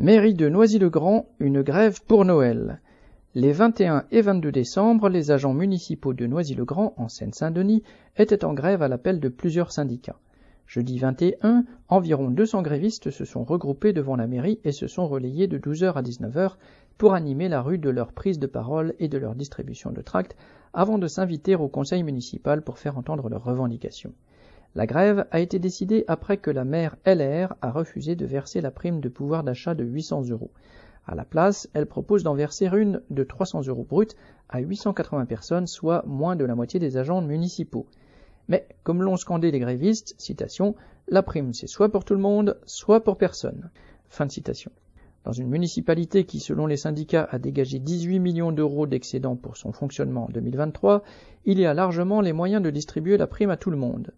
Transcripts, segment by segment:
Mairie de Noisy-le-Grand, une grève pour Noël. Les 21 et 22 décembre, les agents municipaux de Noisy-le-Grand, en Seine-Saint-Denis, étaient en grève à l'appel de plusieurs syndicats. Jeudi 21, environ 200 grévistes se sont regroupés devant la mairie et se sont relayés de 12h à 19h pour animer la rue de leur prise de parole et de leur distribution de tracts avant de s'inviter au conseil municipal pour faire entendre leurs revendications. La grève a été décidée après que la maire LR a refusé de verser la prime de pouvoir d'achat de 800 euros. À la place, elle propose d'en verser une de 300 euros brut à 880 personnes, soit moins de la moitié des agents municipaux. Mais, comme l'ont scandé les grévistes, citation, la prime c'est soit pour tout le monde, soit pour personne. Fin de citation. Dans une municipalité qui, selon les syndicats, a dégagé 18 millions d'euros d'excédent pour son fonctionnement en 2023, il y a largement les moyens de distribuer la prime à tout le monde.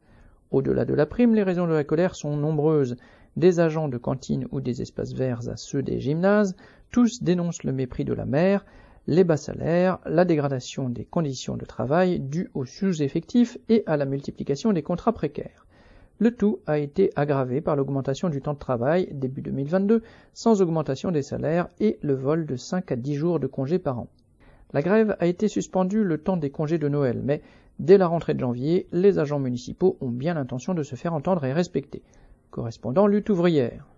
Au-delà de la prime, les raisons de la colère sont nombreuses. Des agents de cantine ou des espaces verts à ceux des gymnases, tous dénoncent le mépris de la mer, les bas salaires, la dégradation des conditions de travail dues aux sous-effectifs et à la multiplication des contrats précaires. Le tout a été aggravé par l'augmentation du temps de travail début 2022 sans augmentation des salaires et le vol de 5 à 10 jours de congés par an. La grève a été suspendue le temps des congés de Noël, mais Dès la rentrée de janvier, les agents municipaux ont bien l'intention de se faire entendre et respecter. Correspondant lutte ouvrière.